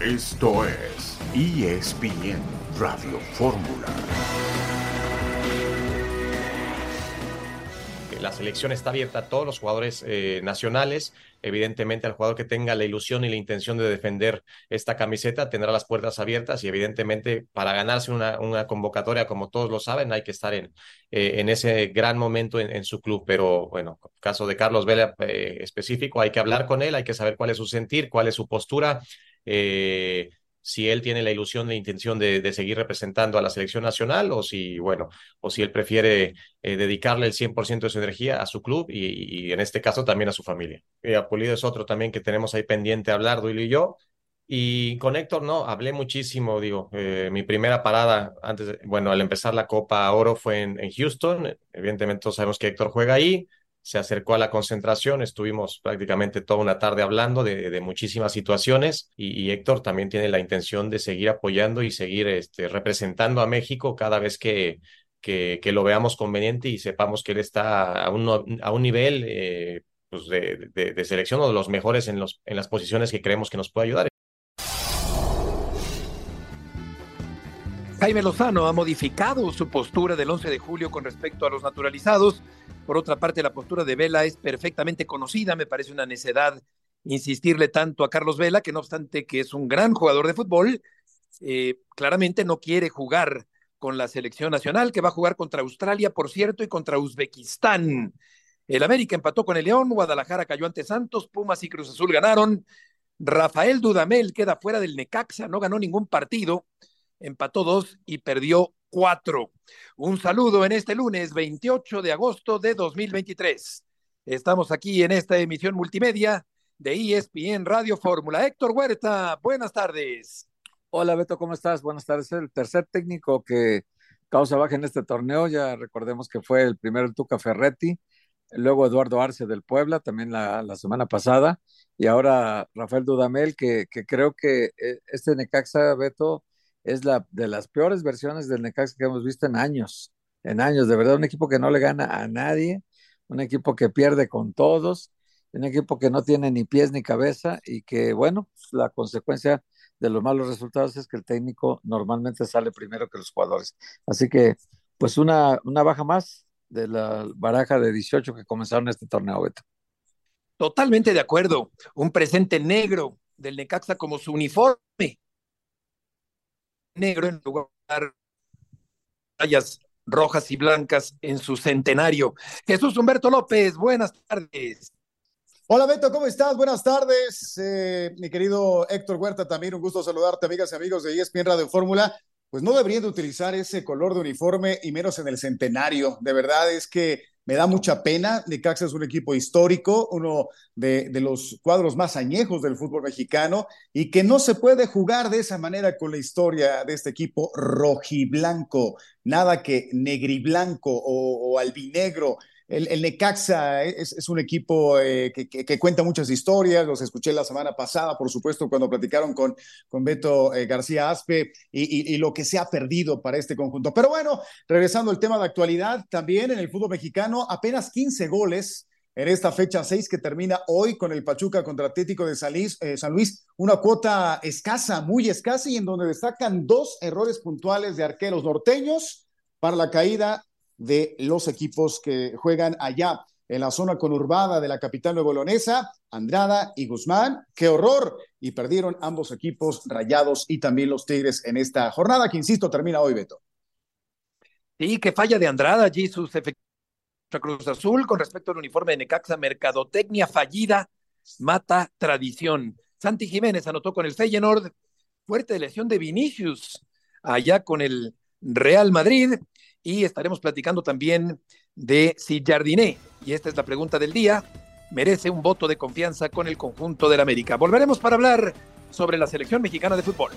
Esto es ESPN Radio Fórmula. La selección está abierta a todos los jugadores eh, nacionales. Evidentemente, al jugador que tenga la ilusión y la intención de defender esta camiseta tendrá las puertas abiertas y evidentemente para ganarse una, una convocatoria, como todos lo saben, hay que estar en, eh, en ese gran momento en, su club. Pero bueno, caso de Carlos Vela eh, específico, hay que hablar con él, hay que saber cuál es su sentir, cuál es su postura. Eh, si él tiene la ilusión, la intención de, seguir representando a la selección nacional o si, bueno, o si él prefiere eh, dedicarle el 100% de su energía a su club y, en este caso también a su familia. Y Apolido es otro también que tenemos ahí pendiente hablar, Duilo y yo. Y con Héctor, no, hablé muchísimo, digo, eh, mi primera parada antes, bueno, al empezar la Copa Oro fue en, en Houston, evidentemente todos sabemos que Héctor juega ahí, se acercó a la concentración, estuvimos prácticamente toda una tarde hablando de, muchísimas situaciones y, Héctor también tiene la intención de seguir apoyando y seguir este, representando a México cada vez que, que, lo veamos conveniente y sepamos que él está a un, a un nivel eh, pues de, de, selección o de los mejores en, los, en las posiciones que creemos que nos puede ayudar. Jaime Lozano ha modificado su postura del 11 de julio con respecto a los naturalizados por otra parte, la postura de Vela es perfectamente conocida, me parece una necedad insistirle tanto a Carlos Vela, que no obstante que es un gran jugador de fútbol, eh, claramente no quiere jugar con la selección nacional, que va a jugar contra Australia, por cierto, y contra Uzbekistán. El América empató con el León, Guadalajara cayó ante Santos, Pumas y Cruz Azul ganaron. Rafael Dudamel queda fuera del Necaxa, no ganó ningún partido, empató dos y perdió cuatro. Un saludo en este lunes 28 de agosto de 2023. Estamos aquí en esta emisión multimedia de ESPN Radio Fórmula. Héctor Huerta, buenas tardes. Hola Beto, ¿cómo estás? Buenas tardes. El tercer técnico que causa baja en este torneo, ya recordemos que fue el primero el Tuca Ferretti, luego Eduardo Arce del Puebla, también la, semana pasada, y ahora Rafael Dudamel, que, que creo que eh, este Necaxa, Beto, es la de las peores versiones del Necaxa que hemos visto en años, en años, de verdad, un equipo que no le gana a nadie, un equipo que pierde con todos, un equipo que no tiene ni pies ni cabeza y que, bueno, pues, la consecuencia de los malos resultados es que el técnico normalmente sale primero que los jugadores. Así que, pues una, una baja más de la baraja de 18 que comenzaron este torneo, Beto. Totalmente de acuerdo. Un presente negro del Necaxa como su uniforme negro en lugar de rayas rojas y blancas en su centenario. Jesús Humberto López, buenas tardes. Hola Beto, ¿cómo estás? Buenas tardes. Eh, mi querido Héctor Huerta, también un gusto saludarte, amigas y amigos de ESPN Radio Fórmula. Pues no deberían de utilizar ese color de uniforme y menos en el centenario. De verdad es que me da mucha pena. Necaxa es un equipo histórico, uno de, los cuadros más añejos del fútbol mexicano y que no se puede jugar de esa manera con la historia de este equipo rojiblanco. Nada que negriblanco o, o albinegro el, Necaxa es, un equipo eh, que, cuenta muchas historias, los escuché la semana pasada, por supuesto, cuando platicaron con, con Beto eh, García Aspe y, lo que se ha perdido para este conjunto. Pero bueno, regresando al tema de actualidad, también en el fútbol mexicano, apenas 15 goles en esta fecha 6 que termina hoy con el Pachuca contra Atlético de San Luis, eh, San Luis, una cuota escasa, muy escasa y en donde destacan dos errores puntuales de arqueros norteños para la caída de los equipos que juegan allá en la zona conurbada de la capital nuevolonesa, Andrada y Guzmán. ¡Qué horror! Y perdieron ambos equipos, Rayados y también los Tigres en esta jornada que, insisto, termina hoy, Beto. Sí, que falla de Andrada allí sus efectos Cruz Azul con respecto al uniforme de Necaxa, mercadotecnia fallida, mata tradición. Santi Jiménez anotó con el Feyenoord, fuerte lesión de Vinicius, allá con el Real Madrid y estaremos platicando también de si Jardiné, y esta es la pregunta del día, merece un voto de confianza con el conjunto del América. Volveremos para hablar sobre la selección mexicana de fútbol.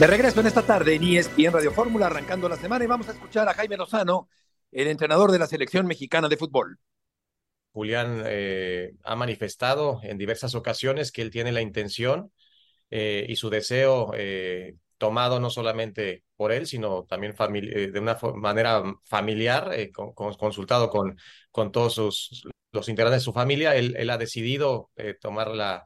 De regreso en esta tarde en ESPN Radio Fórmula, arrancando la semana, y vamos a escuchar a Jaime Lozano, el entrenador de la selección mexicana de fútbol. Julián eh, ha manifestado en diversas ocasiones que él tiene la intención eh, y su deseo eh, tomado no solamente por él, sino también de una manera familiar, con, consultado con, con todos sus, los integrantes de su familia, él, él ha decidido tomar la,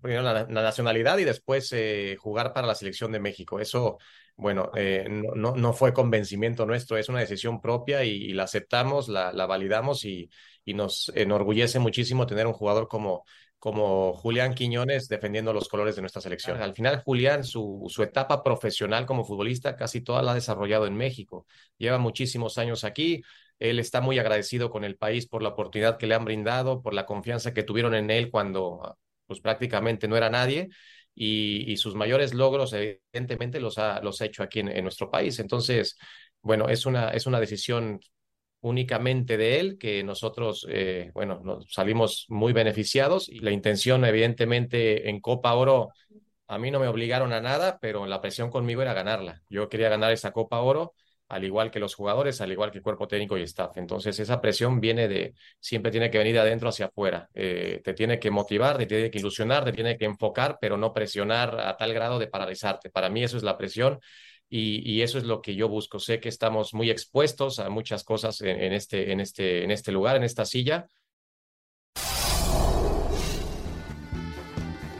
primero la, nacionalidad y después jugar para la selección de México. Eso bueno, eh, no, no, fue convencimiento nuestro, es una decisión propia y, la aceptamos, la, la validamos y, y, nos enorgullece muchísimo tener un jugador como, como Julián Quiñones defendiendo los colores de nuestra selección. Al final, Julián, su, su etapa profesional como futbolista casi toda la ha desarrollado en México. Lleva muchísimos años aquí. Él está muy agradecido con el país por la oportunidad que le han brindado, por la confianza que tuvieron en él cuando pues prácticamente no era nadie y, sus mayores logros, evidentemente, los ha, los ha hecho aquí en, nuestro país. Entonces, bueno, es una, es una decisión únicamente de él, que nosotros, eh, bueno, nos salimos muy beneficiados y la intención, evidentemente, en Copa Oro, a mí no me obligaron a nada, pero la presión conmigo era ganarla. Yo quería ganar esa Copa Oro al igual que los jugadores, al igual que el cuerpo técnico y staff. Entonces, esa presión viene de, siempre tiene que venir de adentro hacia afuera. Eh, te tiene que motivar, te tiene que ilusionar, te tiene que enfocar, pero no presionar a tal grado de paralizarte. Para mí eso es la presión y, eso es lo que yo busco. Sé que estamos muy expuestos a muchas cosas en, este, en, este, en este lugar, en esta silla.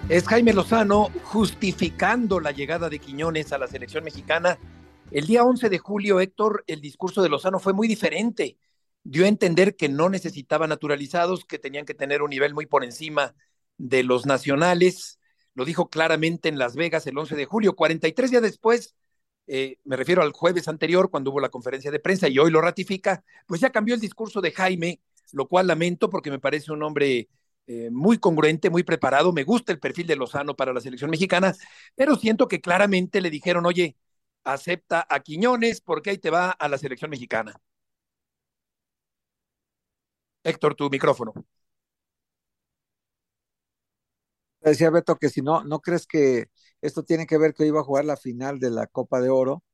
Es Jaime Lozano justificando la llegada de Quiñones a la selección mexicana el día 11 de julio, Héctor, el discurso de Lozano fue muy diferente. Dio a entender que no necesitaba naturalizados, que tenían que tener un nivel muy por encima de los nacionales. Lo dijo claramente en Las Vegas el 11 de julio. 43 días después, eh, me refiero al jueves anterior, cuando hubo la conferencia de prensa y hoy lo ratifica, pues ya cambió el discurso de Jaime, lo cual lamento porque me parece un hombre eh, muy congruente, muy preparado. Me gusta el perfil de Lozano para la selección mexicana, pero siento que claramente le dijeron, oye, acepta a Quiñones porque ahí te va a la selección mexicana. Héctor, tu micrófono. Decía Beto que si no, ¿no crees que esto tiene que ver que iba a jugar la final de la Copa de Oro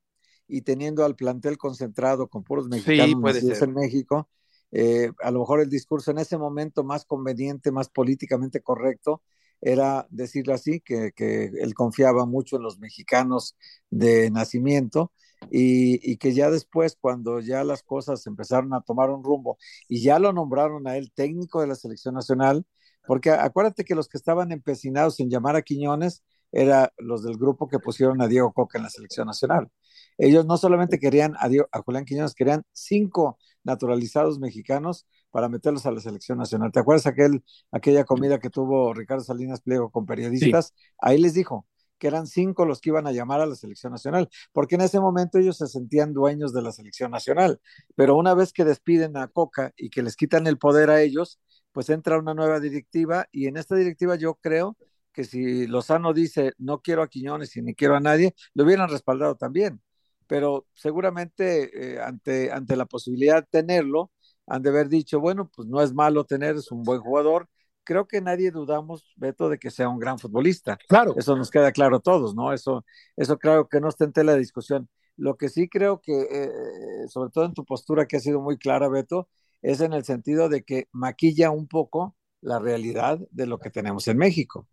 y teniendo al plantel concentrado con puros mexicanos en México, eh, a lo mejor el discurso en ese momento más conveniente, más políticamente correcto, era decirlo así, que, él confiaba mucho en los mexicanos de nacimiento y, que ya después, cuando ya las cosas empezaron a tomar un rumbo y ya lo nombraron a él técnico de la selección nacional, porque acuérdate que los que estaban empecinados en llamar a Quiñones eran los del grupo que pusieron a Diego Coca en la selección nacional. Ellos no solamente querían a, a Julián Quiñones, querían cinco naturalizados mexicanos para meterlos a la selección nacional. ¿Te acuerdas aquel, aquella comida que tuvo Ricardo Salinas Pliego con periodistas? Ahí les dijo que eran cinco los que iban a llamar a la selección nacional, porque en ese momento ellos se sentían dueños de la selección nacional, pero una vez que despiden a Coca y que les quitan el poder a ellos, pues entra una nueva directiva y en esta directiva yo creo que si Lozano dice no quiero a Quiñones y ni quiero a nadie, lo hubieran respaldado también, pero seguramente eh, ante, ante la posibilidad de tenerlo, han de haber dicho, bueno, pues no es malo tener, es un buen jugador. Creo que nadie dudamos, Beto, de que sea un gran futbolista. Claro. Eso nos queda claro a todos, ¿no? Eso, eso creo que no está en tela de discusión. Lo que sí creo que, eh, sobre todo en tu postura que ha sido muy clara, Beto, es en el sentido de que maquilla un poco la realidad de lo que tenemos en México.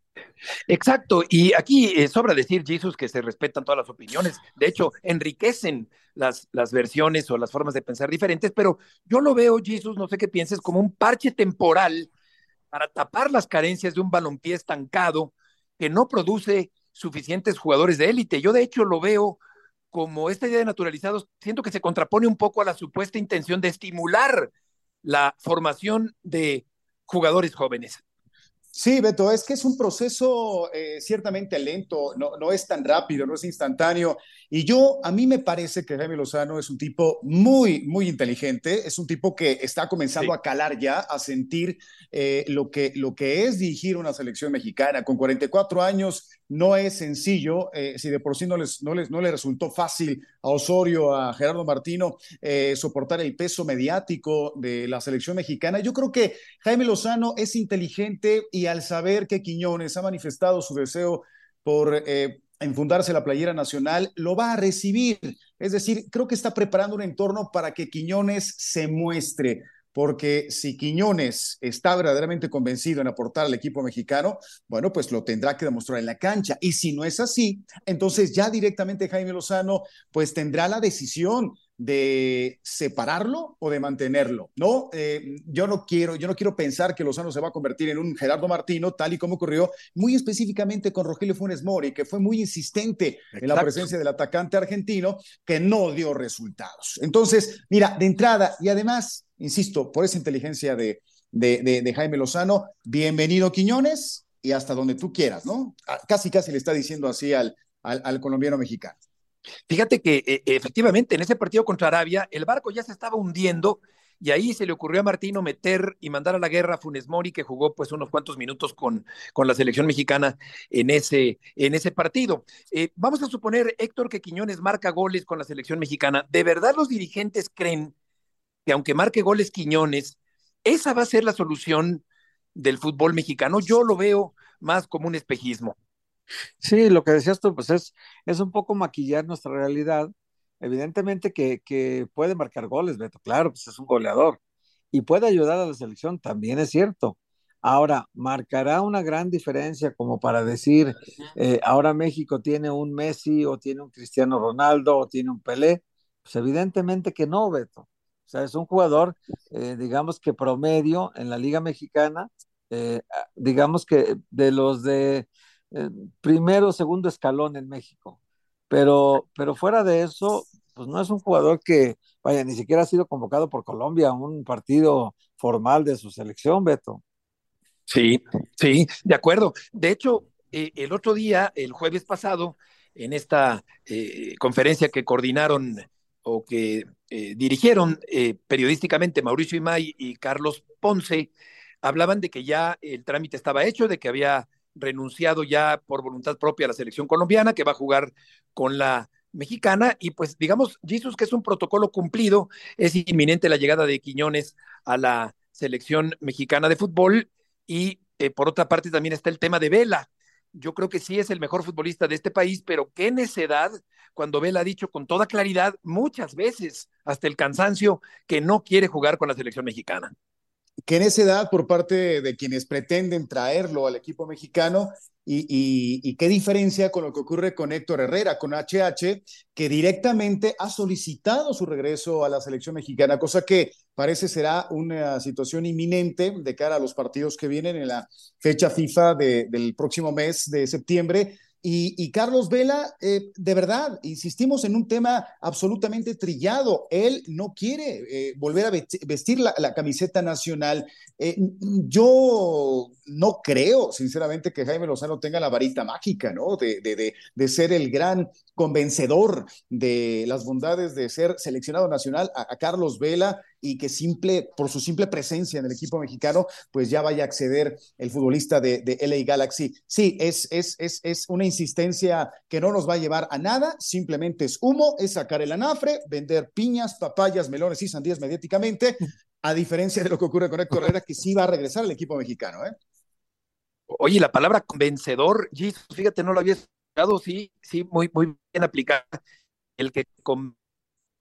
Exacto, y aquí eh, sobra decir, Jesus, que se respetan todas las opiniones, de hecho, enriquecen las, las versiones o las formas de pensar diferentes, pero yo lo veo, Jesus, no sé qué pienses, como un parche temporal para tapar las carencias de un balompié estancado que no produce suficientes jugadores de élite. Yo, de hecho, lo veo como esta idea de naturalizados, siento que se contrapone un poco a la supuesta intención de estimular la formación de jugadores jóvenes. Sí, Beto, es que es un proceso eh, ciertamente lento, no, no es tan rápido, no es instantáneo. Y yo, a mí me parece que Jaime Lozano es un tipo muy, muy inteligente, es un tipo que está comenzando a calar ya, a sentir eh, lo, que, lo que es dirigir una selección mexicana. Con 44 años no es sencillo, eh, si de por sí no les, no, les, no le resultó fácil a Osorio, a Gerardo Martino, soportar el peso mediático de la selección mexicana. Yo creo que Jaime Lozano es inteligente y al saber que Quiñones ha manifestado su deseo por eh, enfundarse la playera nacional, lo va a recibir. Es decir, creo que está preparando un entorno para que Quiñones se muestre, porque si Quiñones está verdaderamente convencido en aportar al equipo mexicano, bueno, pues lo tendrá que demostrar en la cancha. Y si no es así, entonces ya directamente Jaime Lozano, pues tendrá la decisión de separarlo o de mantenerlo, ¿no? Eh, yo no quiero, yo no quiero pensar que Lozano se va a convertir en un Gerardo Martino, tal y como ocurrió muy específicamente con Rogelio Funes Mori, que fue muy insistente en la presencia del atacante argentino, que no dio resultados. Entonces, mira, de entrada, y además, insisto, por esa inteligencia de, de, de Jaime Lozano, bienvenido Quiñones y hasta donde tú quieras, ¿no? Ah, casi, casi le está diciendo así al, colombiano mexicano. Fíjate que eh, efectivamente en ese partido contra Arabia el barco ya se estaba hundiendo y ahí se le ocurrió a Martino meter y mandar a la guerra a Funes Mori, que jugó pues unos cuantos minutos con, con la selección mexicana en ese, en ese partido. Eh, vamos a suponer, Héctor, que Quiñones marca goles con la selección mexicana. ¿De verdad los dirigentes creen que aunque marque goles Quiñones, esa va a ser la solución del fútbol mexicano? Yo lo veo más como un espejismo. Sí, lo que decías tú, pues es, es un poco maquillar nuestra realidad. Evidentemente que, que puede marcar goles, Beto, claro, pues es un goleador. Y puede ayudar a la selección, también es cierto. Ahora, ¿marcará una gran diferencia como para decir, eh, ahora México tiene un Messi o tiene un Cristiano Ronaldo o tiene un Pelé? Pues evidentemente que no, Beto. O sea, es un jugador, eh, digamos que promedio en la Liga Mexicana, eh, digamos que de los de eh, primero segundo escalón en México. Pero, pero fuera de eso, pues no es un jugador que, vaya, ni siquiera ha sido convocado por Colombia a un partido formal de su selección, Beto. Sí, sí, de acuerdo. De hecho, eh, el otro día, el jueves pasado, en esta conferencia que coordinaron o que eh, dirigieron eh, periodísticamente Mauricio Imay y Carlos Ponce, hablaban de que ya el trámite estaba hecho, de que había renunciado ya por voluntad propia a la selección colombiana, que va a jugar con la mexicana y pues digamos, Jesus, que es un protocolo cumplido, es inminente la llegada de Quiñones a la selección mexicana de fútbol y eh, por otra parte también está el tema de Vela. Yo creo que sí es el mejor futbolista de este país, pero qué necedad cuando Vela ha dicho con toda claridad muchas veces, hasta el cansancio, que no quiere jugar con la selección mexicana que en esa edad por parte de quienes pretenden traerlo al equipo mexicano y, qué diferencia con lo que ocurre con Héctor Herrera, con HH, que directamente ha solicitado su regreso a la selección mexicana, cosa que parece será una situación inminente de cara a los partidos que vienen en la fecha FIFA de, del próximo mes de septiembre, y, Carlos Vela, eh, de verdad, insistimos en un tema absolutamente trillado. Él no quiere eh, volver a vestir la, camiseta nacional. Eh, yo no creo, sinceramente, que Jaime Lozano tenga la varita mágica, ¿no? De, de, de, ser el gran convencedor de las bondades de ser seleccionado nacional a Carlos Vela y que simple, por su simple presencia en el equipo mexicano, pues ya vaya a acceder el futbolista de, de LA Galaxy. Sí, es, es, es, es una insistencia que no nos va a llevar a nada, simplemente es humo, es sacar el anafre, vender piñas, papayas, melones y sandías mediáticamente, a diferencia de lo que ocurre con Héctor Herrera, que sí va a regresar al equipo mexicano. ¿eh? Oye, la palabra convencedor, Jesus, fíjate, no lo había escuchado, sí, sí, muy, muy bien aplicada. El que con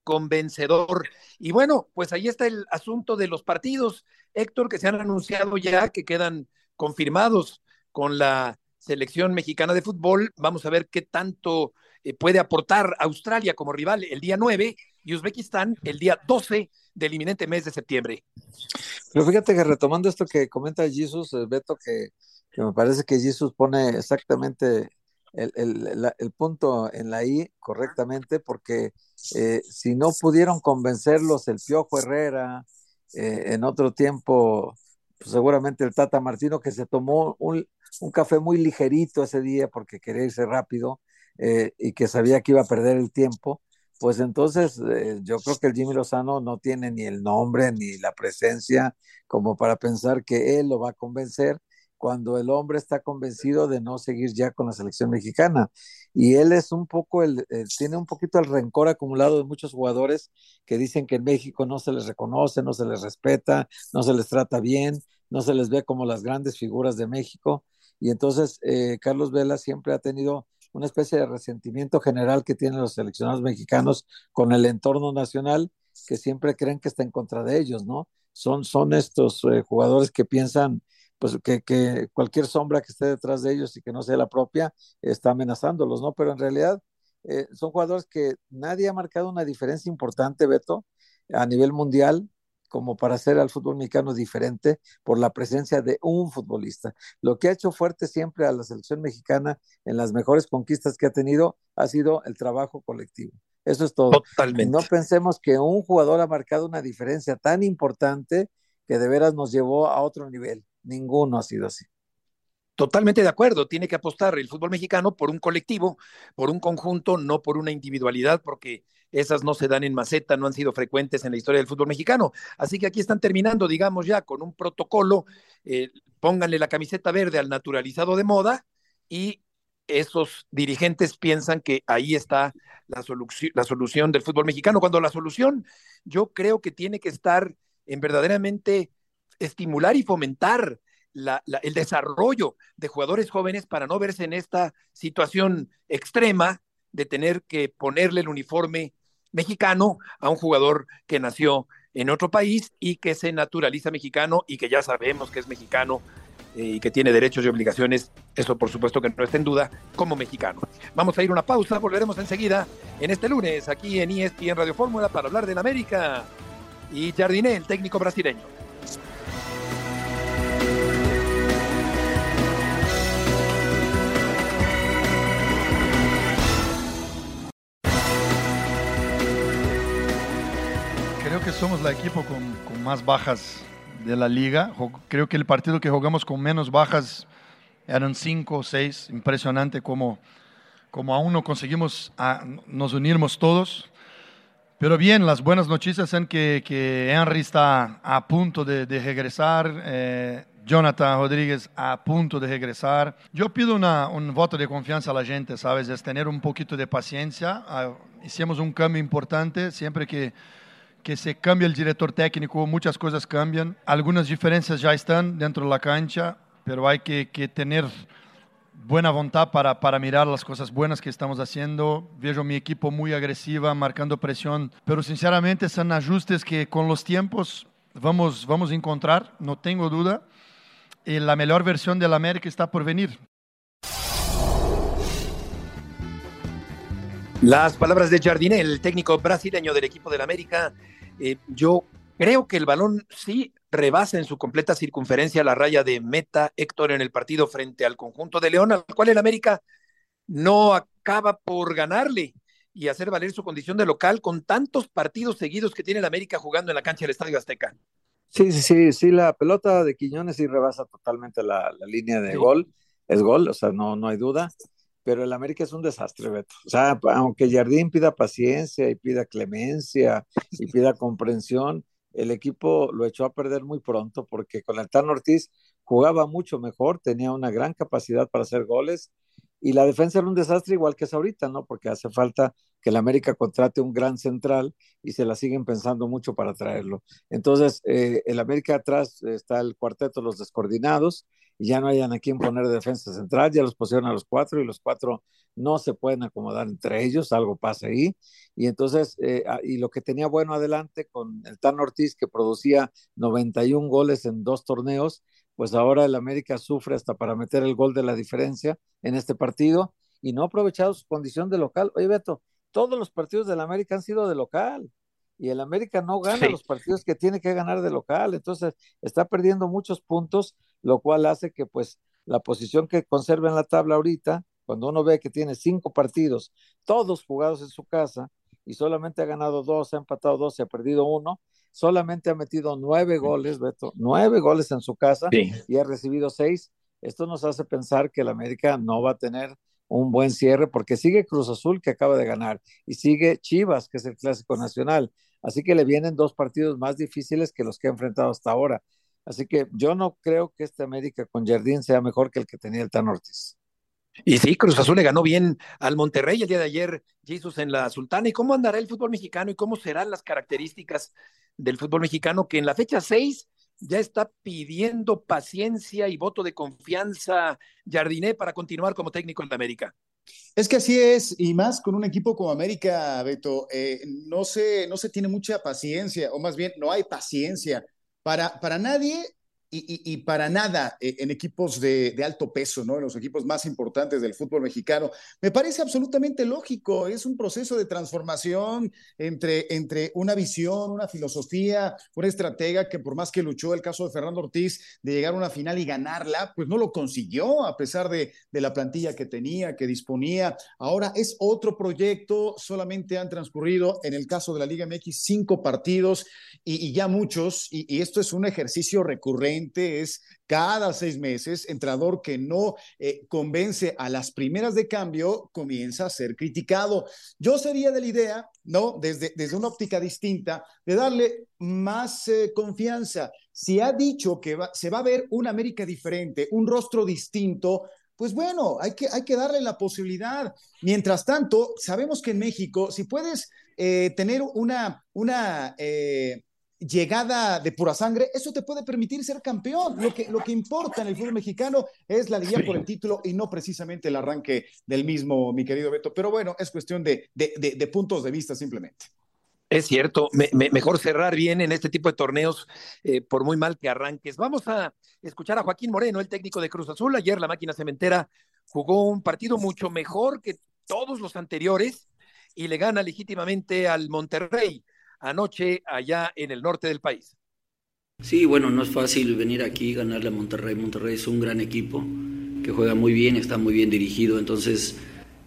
convencedor. Y bueno, pues ahí está el asunto de los partidos, Héctor, que se han anunciado ya, que quedan confirmados con la selección mexicana de fútbol. Vamos a ver qué tanto eh, puede aportar Australia como rival el día 9 y Uzbekistán el día 12 del inminente mes de septiembre. Pero fíjate que retomando esto que comenta Jesus, eh, Beto, que, que me parece que Jesus pone exactamente el, el, el, punto en la I correctamente, porque eh, si no pudieron convencerlos el Piojo Herrera, eh, en otro tiempo, pues seguramente el Tata Martino, que se tomó un, un, café muy ligerito ese día porque quería irse rápido eh, y que sabía que iba a perder el tiempo, pues entonces eh, yo creo que el Jimmy Lozano no tiene ni el nombre ni la presencia como para pensar que él lo va a convencer cuando el hombre está convencido de no seguir ya con la selección mexicana. Y él es un poco, el, el, tiene un poquito el rencor acumulado de muchos jugadores que dicen que en México no se les reconoce, no se les respeta, no se les trata bien, no se les ve como las grandes figuras de México. Y entonces eh, Carlos Vela siempre ha tenido una especie de resentimiento general que tienen los seleccionados mexicanos con el entorno nacional, que siempre creen que está en contra de ellos, ¿no? son, son estos eh, jugadores que piensan pues que, que, cualquier sombra que esté detrás de ellos y que no sea la propia está amenazándolos, ¿no? Pero en realidad eh, son jugadores que nadie ha marcado una diferencia importante, Beto, a nivel mundial como para hacer al fútbol mexicano diferente por la presencia de un futbolista. Lo que ha hecho fuerte siempre a la selección mexicana en las mejores conquistas que ha tenido ha sido el trabajo colectivo. Eso es todo. Totalmente. No pensemos que un jugador ha marcado una diferencia tan importante que de veras nos llevó a otro nivel. Ninguno ha sido así. Totalmente de acuerdo, tiene que apostar el fútbol mexicano por un colectivo, por un conjunto, no por una individualidad, porque esas no se dan en maceta, no han sido frecuentes en la historia del fútbol mexicano. Así que aquí están terminando, digamos ya, con un protocolo, eh, pónganle la camiseta verde al naturalizado de moda y esos dirigentes piensan que ahí está la, la solución del fútbol mexicano, cuando la solución yo creo que tiene que estar en verdaderamente estimular y fomentar el desarrollo de jugadores jóvenes para no verse en esta situación extrema de tener que ponerle el uniforme mexicano a un jugador que nació en otro país y que se naturaliza mexicano y que ya sabemos que es mexicano eh, y que tiene derechos y obligaciones, eso por supuesto que no está en duda, como mexicano. Vamos a ir a una pausa, volveremos enseguida en este lunes aquí en ESPN Radio Fórmula para hablar del América y Jardiné, el técnico brasileño. Que somos la equipo con, con, más bajas de la liga. Creo que el partido que jugamos con menos bajas eran cinco o seis. Impresionante como, como aún no conseguimos a, nos unirmos todos. Pero bien, las buenas noticias son que, que Henry está a punto de, de regresar. Eh, Jonathan Rodríguez a punto de regresar. Yo pido una, un voto de confianza a la gente, ¿sabes? Es tener un poquito de paciencia. Uh, hicimos un cambio importante. Siempre que que se cambia el director técnico, muchas cosas cambian. Algunas diferencias ya están dentro de la cancha, pero hay que, que tener buena voluntad para, para, mirar las cosas buenas que estamos haciendo. Veo mi equipo muy agresiva, marcando presión, pero sinceramente son ajustes que con los tiempos vamos, vamos a encontrar, no tengo duda. Y la mejor versión del América está por venir. Las palabras de Jardiné, el técnico brasileño del equipo del América. Eh, yo creo que el balón sí rebasa en su completa circunferencia la raya de meta Héctor en el partido frente al conjunto de León, al cual el América no acaba por ganarle y hacer valer su condición de local con tantos partidos seguidos que tiene el América jugando en la cancha del Estadio Azteca. Sí, sí, sí, sí, la pelota de Quiñones sí rebasa totalmente la, la línea de sí. gol, es gol, o sea, no, no hay duda pero el América es un desastre, Beto. O sea, aunque Jardín pida paciencia y pida clemencia y pida comprensión, el equipo lo echó a perder muy pronto porque con el Tan Ortiz jugaba mucho mejor, tenía una gran capacidad para hacer goles y la defensa era un desastre igual que es ahorita, ¿no? Porque hace falta que el América contrate un gran central y se la siguen pensando mucho para traerlo. Entonces, eh, el América atrás está el cuarteto, los descoordinados, y ya no hayan a quién poner defensa central, ya los pusieron a los cuatro y los cuatro no se pueden acomodar entre ellos, algo pasa ahí. Y entonces, eh, y lo que tenía bueno adelante con el Tan Ortiz, que producía 91 goles en dos torneos, pues ahora el América sufre hasta para meter el gol de la diferencia en este partido y no ha aprovechado su condición de local. Oye, Beto, todos los partidos del América han sido de local y el América no gana sí. los partidos que tiene que ganar de local, entonces está perdiendo muchos puntos, lo cual hace que pues la posición que conserva en la tabla ahorita, cuando uno ve que tiene cinco partidos, todos jugados en su casa, y solamente ha ganado dos, ha empatado dos y ha perdido uno, solamente ha metido nueve goles, Beto, nueve goles en su casa sí. y ha recibido seis. Esto nos hace pensar que el América no va a tener un buen cierre porque sigue Cruz Azul que acaba de ganar y sigue Chivas que es el clásico nacional. Así que le vienen dos partidos más difíciles que los que ha enfrentado hasta ahora. Así que yo no creo que este América con Jardín sea mejor que el que tenía el Tan Ortiz. Y sí, Cruz Azul le ganó bien al Monterrey el día de ayer, Jesús en la Sultana. ¿Y cómo andará el fútbol mexicano y cómo serán las características del fútbol mexicano que en la fecha 6 ya está pidiendo paciencia y voto de confianza Jardiné para continuar como técnico en América? Es que así es, y más con un equipo como América, Beto, eh, no, se, no se tiene mucha paciencia, o más bien no hay paciencia para, para nadie y, para nada eh, en equipos de, alto peso, ¿no? En los equipos más importantes del fútbol mexicano. Me parece absolutamente lógico. Es un proceso de transformación entre, entre una visión, una filosofía, una estratega que por más que luchó el caso de Fernando Ortiz de llegar a una final y ganarla, pues no lo consiguió a pesar de, de la plantilla que tenía, que disponía. Ahora es otro proyecto. Solamente han transcurrido, en el caso de la Liga MX, cinco partidos y, ya muchos. y esto es un ejercicio recurrente es cada seis meses, entrenador que no eh, convence a las primeras de cambio comienza a ser criticado. Yo sería de la idea, ¿no? Desde, desde una óptica distinta, de darle más eh, confianza. Si ha dicho que se va a ver una América diferente, un rostro distinto, pues bueno, hay que, hay que darle la posibilidad. Mientras tanto, sabemos que en México, si puedes eh, tener una, una llegada de pura sangre, eso te puede permitir ser campeón. Lo que, lo que importa en el fútbol mexicano es la liga por el título y no precisamente el arranque del mismo, mi querido Beto. Pero bueno, es cuestión de, de, puntos de vista simplemente. Es cierto, mejor cerrar bien en este tipo de torneos, eh, por muy mal que arranques. Vamos a escuchar a Joaquín Moreno, el técnico de Cruz Azul. Ayer la máquina cementera jugó un partido mucho mejor que todos los anteriores y le gana legítimamente al Monterrey anoche allá en el norte del país. Sí, bueno, no es fácil venir aquí y ganarle a Monterrey. Monterrey es un gran equipo que juega muy bien, está muy bien dirigido, entonces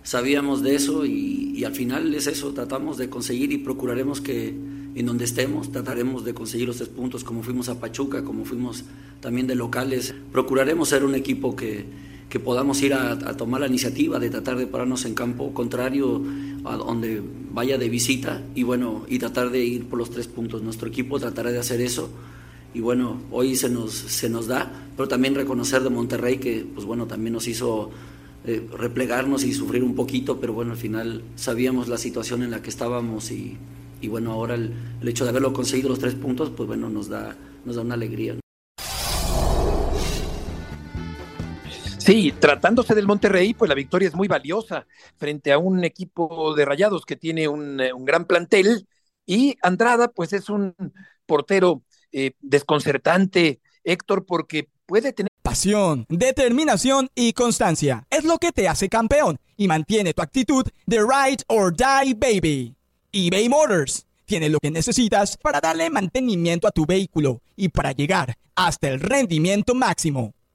sabíamos de eso y, al final es eso, tratamos de conseguir y procuraremos que en donde estemos trataremos de conseguir los tres puntos como fuimos a Pachuca, como fuimos también de locales. Procuraremos ser un equipo que, que podamos ir a, tomar la iniciativa de tratar de pararnos en campo contrario a donde vaya de visita y bueno, y tratar de ir por los tres puntos. Nuestro equipo tratará de hacer eso y bueno, hoy se nos, se nos da, pero también reconocer de Monterrey que pues bueno, también nos hizo eh, replegarnos y sufrir un poquito, pero bueno, al final sabíamos la situación en la que estábamos y, y bueno, ahora el, el, hecho de haberlo conseguido los tres puntos, pues bueno, nos da, nos da una alegría. Sí, tratándose del Monterrey, pues la victoria es muy valiosa frente a un equipo de Rayados que tiene un, eh, gran plantel y Andrada, pues es un portero eh, desconcertante, Héctor, porque puede tener pasión, determinación y constancia. Es lo que te hace campeón y mantiene tu actitud de ride or die baby. eBay Motors tiene lo que necesitas para darle mantenimiento a tu vehículo y para llegar hasta el rendimiento máximo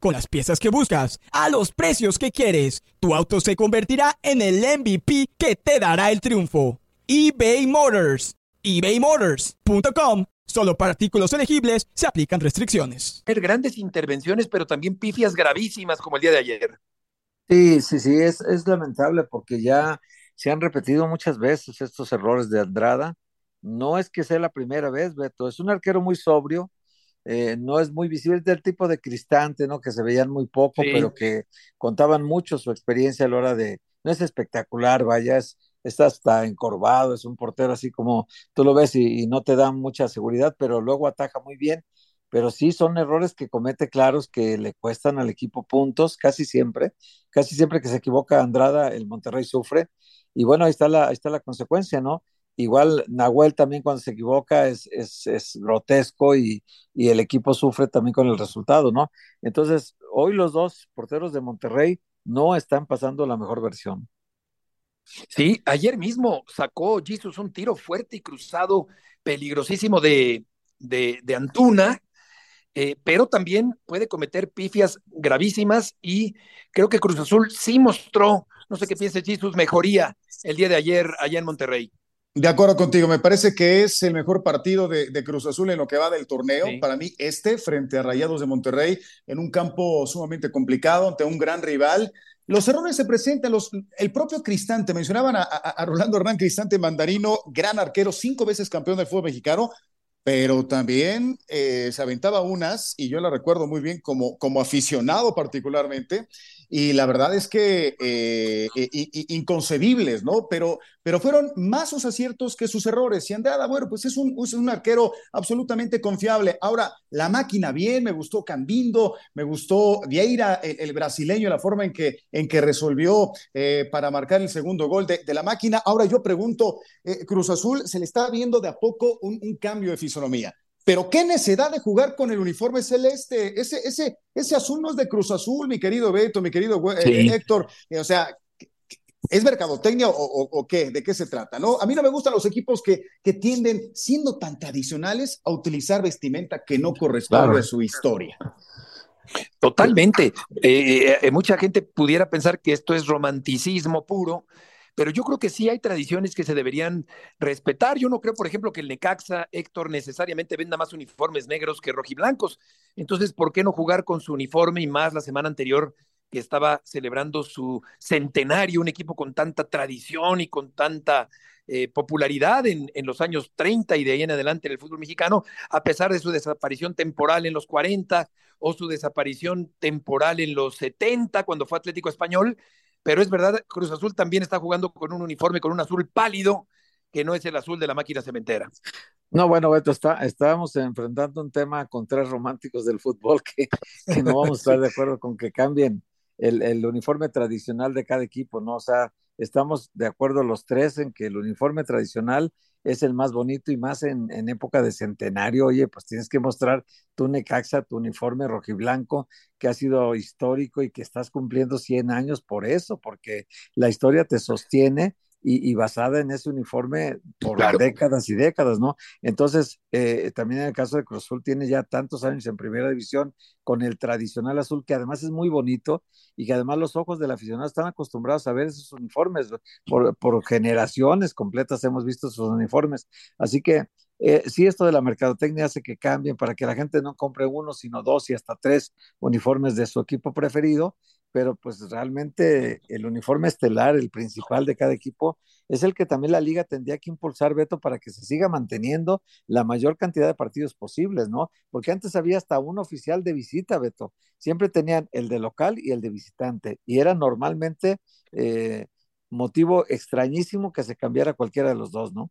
con las piezas que buscas, a los precios que quieres. Tu auto se convertirá en el MVP que te dará el triunfo. eBay Motors. ebaymotors.com. Solo para artículos elegibles se aplican restricciones. Grandes intervenciones, pero también pifias gravísimas como el día de ayer. Sí, sí, sí, es, es lamentable porque ya se han repetido muchas veces estos errores de Andrada. No es que sea la primera vez, Beto, es un arquero muy sobrio, eh, no es muy visible, es del tipo de Cristante, ¿no? Que se veían muy poco, pero que contaban mucho su experiencia a la hora de, no es espectacular, vaya, es, está hasta encorvado, es un portero así como tú lo ves y, no te da mucha seguridad, pero luego ataja muy bien, pero sí son errores que comete claros que le cuestan al equipo puntos casi siempre, casi siempre que se equivoca Andrada, el Monterrey sufre, y bueno, ahí está la, ahí está la consecuencia, ¿no? Igual Nahuel también cuando se equivoca es, es, grotesco y, el equipo sufre también con el resultado, ¿no? Entonces, hoy los dos porteros de Monterrey no están pasando la mejor versión. Sí, ayer mismo sacó Jesus un tiro fuerte y cruzado, peligrosísimo de, de, Antuna, eh, pero también puede cometer pifias gravísimas y creo que Cruz Azul sí mostró, no sé qué piensa Jesus, mejoría el día de ayer allá en Monterrey. De acuerdo contigo, me parece que es el mejor partido de, Cruz Azul en lo que va del torneo. Para mí, este frente a Rayados de Monterrey, en un campo sumamente complicado, ante un gran rival. Los errores se presentan, los, el propio Cristante, mencionaban a, Rolando Hernán Cristante Mandarino, gran arquero, cinco veces campeón del fútbol mexicano, pero también eh, se aventaba unas, y yo la recuerdo muy bien como, como aficionado particularmente, y la verdad es que eh, inconcebibles, ¿no? Pero, pero fueron más sus aciertos que sus errores. Y Andrada, bueno, pues es un, es un arquero absolutamente confiable. Ahora, la máquina bien, me gustó Cambindo, me gustó Vieira, el, brasileño, la forma en que, en que resolvió eh, para marcar el segundo gol de, de, la máquina. Ahora yo pregunto, eh, Cruz Azul se le está viendo de a poco un, un cambio de fisonomía. Pero qué necesidad de jugar con el uniforme celeste. Ese, ese, ese azul no es de Cruz Azul, mi querido Beto, mi querido eh, Héctor. Eh, o sea, ¿es mercadotecnia o, qué? ¿De qué se trata? ¿no? A mí no me gustan los equipos que, que tienden, siendo tan tradicionales, a utilizar vestimenta que no corresponde a su historia. Totalmente. Eh, mucha gente pudiera pensar que esto es romanticismo puro, pero yo creo que sí hay tradiciones que se deberían respetar. Yo no creo, por ejemplo, que el Necaxa, Héctor, necesariamente venda más uniformes negros que rojiblancos. Entonces, ¿por qué no jugar con su uniforme y más la semana anterior que estaba celebrando su centenario, un equipo con tanta tradición y con tanta eh, popularidad en, en, los años 30 y de ahí en adelante en el fútbol mexicano, a pesar de su desaparición temporal en los 40 o su desaparición temporal en los 70 cuando fue Atlético Español, pero es verdad, Cruz Azul también está jugando con un uniforme, con un azul pálido, que no es el azul de la máquina cementera. No, bueno, Beto, está, estábamos enfrentando un tema con tres románticos del fútbol que, no vamos a estar de acuerdo con que cambien el, el, uniforme tradicional de cada equipo, ¿no? O sea, estamos de acuerdo los tres en que el uniforme tradicional es el más bonito y más en, época de centenario. Oye, pues tienes que mostrar tu Necaxa, tu uniforme rojiblanco, que ha sido histórico y que estás cumpliendo 100 años por eso, porque la historia te sostiene y, basada en ese uniforme por décadas y décadas, ¿no? Entonces, eh, también en el caso de Cruz Azul tiene ya tantos años en primera división con el tradicional azul, que además es muy bonito y que además los ojos del aficionado están acostumbrados a ver esos uniformes. Por, por generaciones completas hemos visto esos uniformes. Así que eh, si esto de la mercadotecnia hace que cambien para que la gente no compre uno, sino dos y hasta tres uniformes de su equipo preferido, pero pues realmente el uniforme estelar, el principal de cada equipo, es el que también la liga tendría que impulsar, Beto, para que se siga manteniendo la mayor cantidad de partidos posibles, ¿no? Porque antes había hasta un oficial de visita, Beto. Siempre tenían el de local y el de visitante, y era normalmente eh, motivo extrañísimo que se cambiara cualquiera de los dos, ¿no?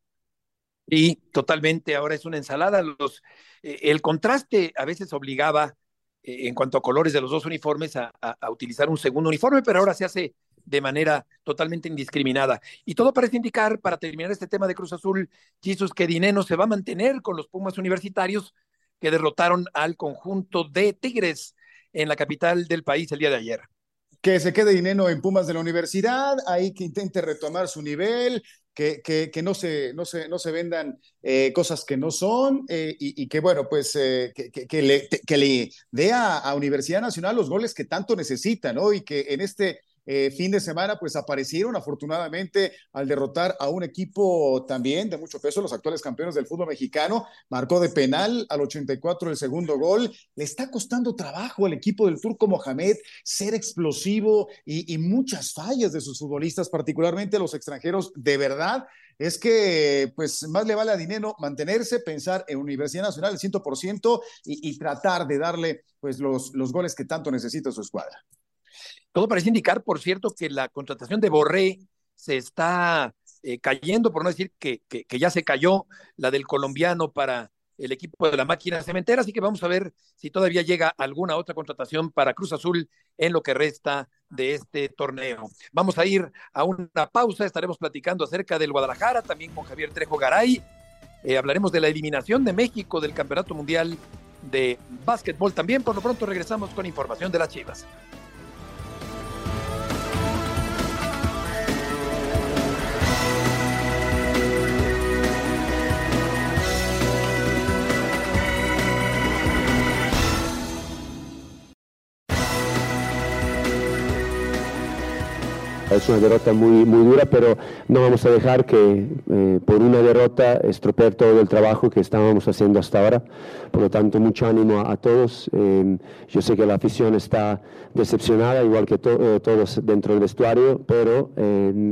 Y totalmente, ahora es una ensalada. Los, eh, el contraste a veces obligaba en cuanto a colores de los dos uniformes a, utilizar un segundo uniforme, pero ahora se hace de manera totalmente indiscriminada. Y todo parece indicar, para terminar este tema de Cruz Azul, Jesús, que Dineno se va a mantener con los Pumas universitarios que derrotaron al conjunto de Tigres en la capital del país el día de ayer que se quede Dineno en Pumas de la universidad, ahí que intente retomar su nivel, que, que, no, se, no, se, no se vendan eh, cosas que no son eh, y, que, bueno, pues eh, que, que, le, que le dé a, a, Universidad Nacional los goles que tanto necesita, ¿no? Y que en este eh, fin de semana, pues aparecieron afortunadamente al derrotar a un equipo también de mucho peso, los actuales campeones del fútbol mexicano. Marcó de penal al 84 el segundo gol. Le está costando trabajo al equipo del Turco Mohamed ser explosivo y, muchas fallas de sus futbolistas, particularmente los extranjeros, de verdad es que pues más le vale a dinero mantenerse, pensar en Universidad Nacional al 100% y, y tratar de darle pues los, los goles que tanto necesita su escuadra. Todo parece indicar, por cierto, que la contratación de Borré se está eh, cayendo, por no decir que, que, ya se cayó la del colombiano para el equipo de la máquina cementera, así que vamos a ver si todavía llega alguna otra contratación para Cruz Azul en lo que resta de este torneo. Vamos a ir a una pausa, estaremos platicando acerca del Guadalajara, también con Javier Trejo Garay, eh, hablaremos de la eliminación de México del Campeonato Mundial de Básquetbol también, por lo pronto regresamos con información de las Chivas. Es una derrota muy, muy dura, pero no vamos a dejar que eh, por una derrota estropear todo el trabajo que estábamos haciendo hasta ahora. Por lo tanto, mucho ánimo a, todos. Eh, yo sé que la afición está decepcionada, igual que eh, todos dentro del vestuario, pero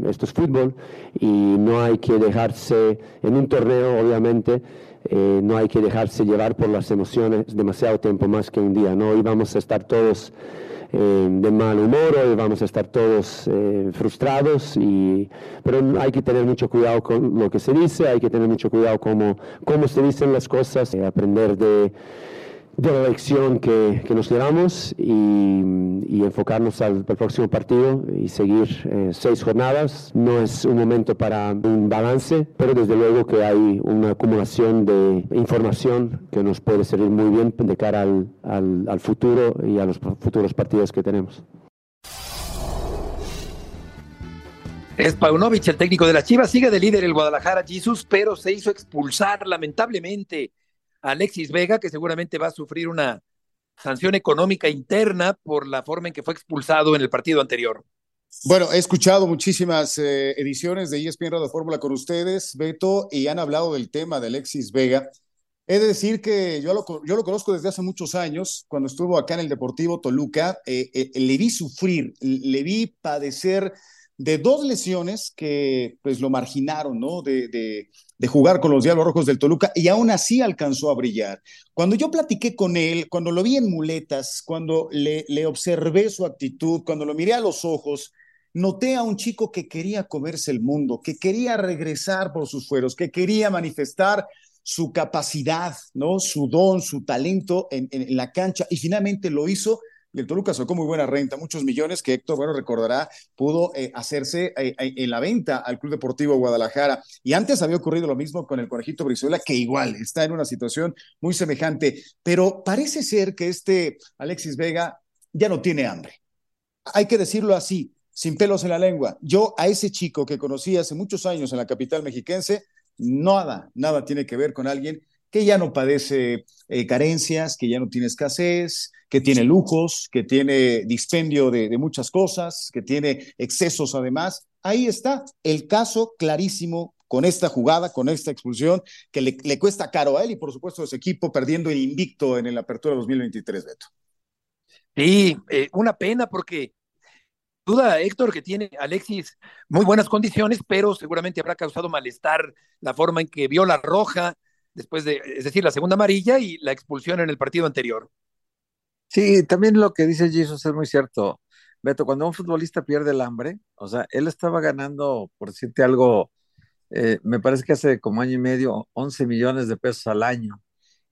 esto es fútbol y no hay que dejarse en un torneo, obviamente eh, no hay que dejarse llevar por las emociones demasiado tiempo más que un día, ¿no? Hoy vamos a estar todos eh, de mal humor, hoy vamos a estar todos eh, frustrados, y, pero hay que tener mucho cuidado con lo que se dice, hay que tener mucho cuidado cómo, cómo se dicen las cosas, aprender de de la elección que, que nos llevamos y, y enfocarnos al, al, próximo partido y seguir eh, seis jornadas. No es un momento para un balance, pero desde luego que hay una acumulación de información que nos puede servir muy bien de cara al, al, al futuro y a los futuros partidos que tenemos. Es Paunovic, el técnico de la Chivas, sigue de líder el Guadalajara Jesus, pero se hizo expulsar lamentablemente Alexis Vega, que seguramente va a sufrir una sanción económica interna por la forma en que fue expulsado en el partido anterior. Bueno, he escuchado muchísimas eh, ediciones de ESPN Radio Fórmula con ustedes, Beto, y han hablado del tema de Alexis Vega. He de decir que yo lo, yo lo conozco desde hace muchos años, cuando estuvo acá en el Deportivo Toluca, eh, eh, le vi sufrir, le vi padecer de dos lesiones que pues lo marginaron, ¿no? De, de, jugar con los Diablos Rojos del Toluca y aún así alcanzó a brillar. Cuando yo platiqué con él, cuando lo vi en muletas, cuando le, observé su actitud, cuando lo miré a los ojos, noté a un chico que quería comerse el mundo, que quería regresar por sus fueros, que quería manifestar su capacidad, ¿no? Su don, su talento en, en, en la cancha y finalmente lo hizo y el Toluca sacó muy buena renta, muchos millones que Héctor, bueno, recordará, pudo eh, hacerse eh, eh, en la venta al Club Deportivo Guadalajara. Y antes había ocurrido lo mismo con el Conejito Brizuela, que igual está en una situación muy semejante, pero parece ser que este Alexis Vega ya no tiene hambre. Hay que decirlo así, sin pelos en la lengua. Yo a ese chico que conocí hace muchos años en la capital mexiquense, nada, nada tiene que ver con alguien que ya no padece carencias, que ya no tiene escasez, que tiene lujos, que tiene dispendio de, de, muchas cosas, que tiene excesos además. Ahí está el caso clarísimo con esta jugada, con esta expulsión, que le, le cuesta caro a él y por supuesto a su equipo perdiendo el invicto en la apertura 2023, Beto. Sí, eh, una pena porque duda, Héctor, que tiene Alexis muy buenas condiciones, pero seguramente habrá causado malestar la forma en que vio la roja, después de, es decir, la segunda amarilla y la expulsión en el partido anterior. Sí, también lo que dice Jesus es muy cierto. Beto, cuando un futbolista pierde el hambre, o sea, él estaba ganando, por decirte algo, eh, me parece que hace como año y medio, 11 millones de pesos al año.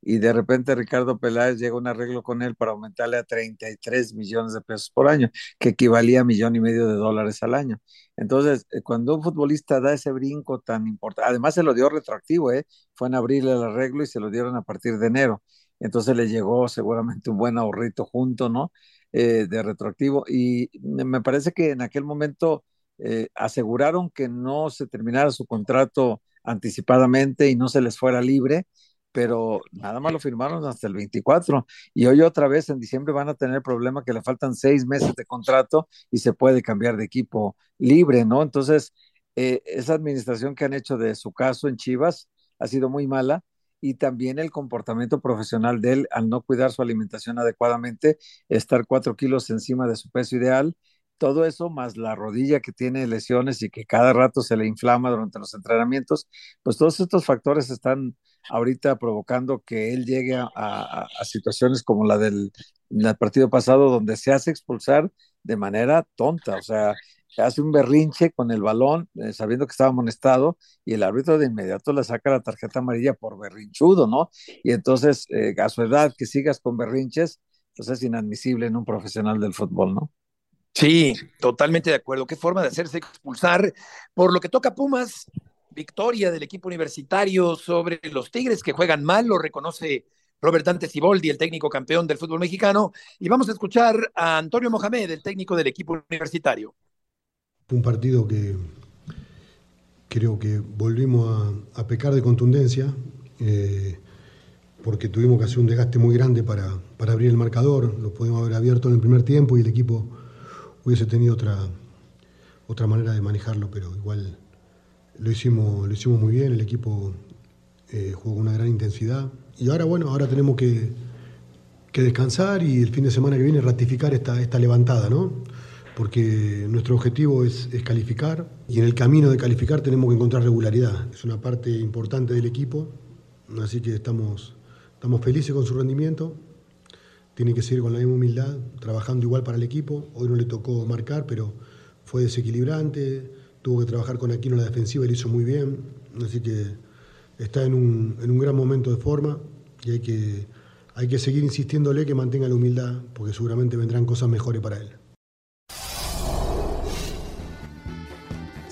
Y de repente Ricardo Peláez llega a un arreglo con él para aumentarle a 33 millones de pesos por año, que equivalía a millón y medio de dólares al año. Entonces, eh, cuando un futbolista da ese brinco tan importante, además se lo dio retroactivo, ¿eh? fue en abril el arreglo y se lo dieron a partir de enero. Entonces le llegó seguramente un buen ahorrito junto, ¿no? Eh, de retroactivo. Y me parece que en aquel momento eh, aseguraron que no se terminara su contrato anticipadamente y no se les fuera libre pero nada más lo firmaron hasta el 24 y hoy otra vez en diciembre van a tener el problema que le faltan seis meses de contrato y se puede cambiar de equipo libre, ¿no? Entonces, eh, esa administración que han hecho de su caso en Chivas ha sido muy mala y también el comportamiento profesional de él al no cuidar su alimentación adecuadamente, estar cuatro kilos encima de su peso ideal todo eso más la rodilla que tiene lesiones y que cada rato se le inflama durante los entrenamientos, pues todos estos factores están ahorita provocando que él llegue a, situaciones como la del, del, partido pasado, donde se hace expulsar de manera tonta, o sea, hace un berrinche con el balón, eh, sabiendo que estaba amonestado, y el árbitro de inmediato le saca la tarjeta amarilla por berrinchudo, ¿no? Y entonces, eh, a su edad, que sigas con berrinches, pues es inadmisible en un profesional del fútbol, ¿no? Sí, totalmente de acuerdo. Qué forma de hacerse expulsar. Por lo que toca Pumas, victoria del equipo universitario sobre los Tigres que juegan mal, lo reconoce Robert Dante Ciboldi, el técnico campeón del fútbol mexicano. Y vamos a escuchar a Antonio Mohamed, el técnico del equipo universitario. Un partido que creo que volvimos a, pecar de contundencia, eh, porque tuvimos que hacer un desgaste muy grande para, para abrir el marcador. Lo pudimos haber abierto en el primer tiempo y el equipo hubiese tenido otra, otra manera de manejarlo, pero igual lo hicimos, lo hicimos muy bien, el equipo eh, jugó con una gran intensidad. Y ahora, bueno, ahora tenemos que, que, descansar y el fin de semana que viene ratificar esta, esta levantada, ¿no? Porque nuestro objetivo es, calificar y en el camino de calificar tenemos que encontrar regularidad. Es una parte importante del equipo así que estamos, estamos felices con su rendimiento. Tiene que seguir con la misma humildad, trabajando igual para el equipo. Hoy no le tocó marcar, pero fue desequilibrante. Tuvo que trabajar con Aquino en la defensiva y lo hizo muy bien. Así que está en un, en un gran momento de forma y hay que, hay que seguir insistiéndole que mantenga la humildad, porque seguramente vendrán cosas mejores para él.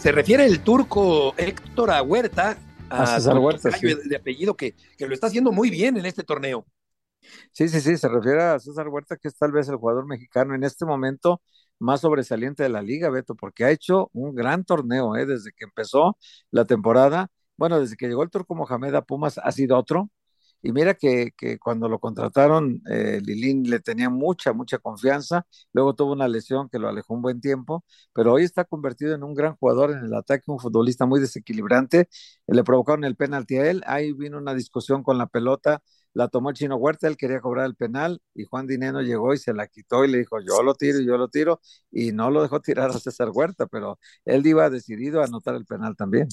Se refiere el turco Héctor a Huerta, a, César Huerta, de, de apellido, que, que lo está haciendo muy bien en este torneo. Sí, sí, sí, se refiere a César Huerta, que es tal vez el jugador mexicano en este momento más sobresaliente de la liga, Beto, porque ha hecho un gran torneo, ¿eh? desde que empezó la temporada. Bueno, desde que llegó el Turco Mohamed a Pumas ha sido otro. Y mira que, que cuando lo contrataron, eh, Lilín le tenía mucha, mucha confianza. Luego tuvo una lesión que lo alejó un buen tiempo, pero hoy está convertido en un gran jugador en el ataque, un futbolista muy desequilibrante. Le provocaron el penalti a él. Ahí vino una discusión con la pelota la tomó el Chino Huerta, él quería cobrar el penal y Juan Dineno llegó y se la quitó y le dijo, yo lo tiro yo lo tiro, y no lo dejó tirar a César Huerta, pero él iba decidido a anotar el penal también.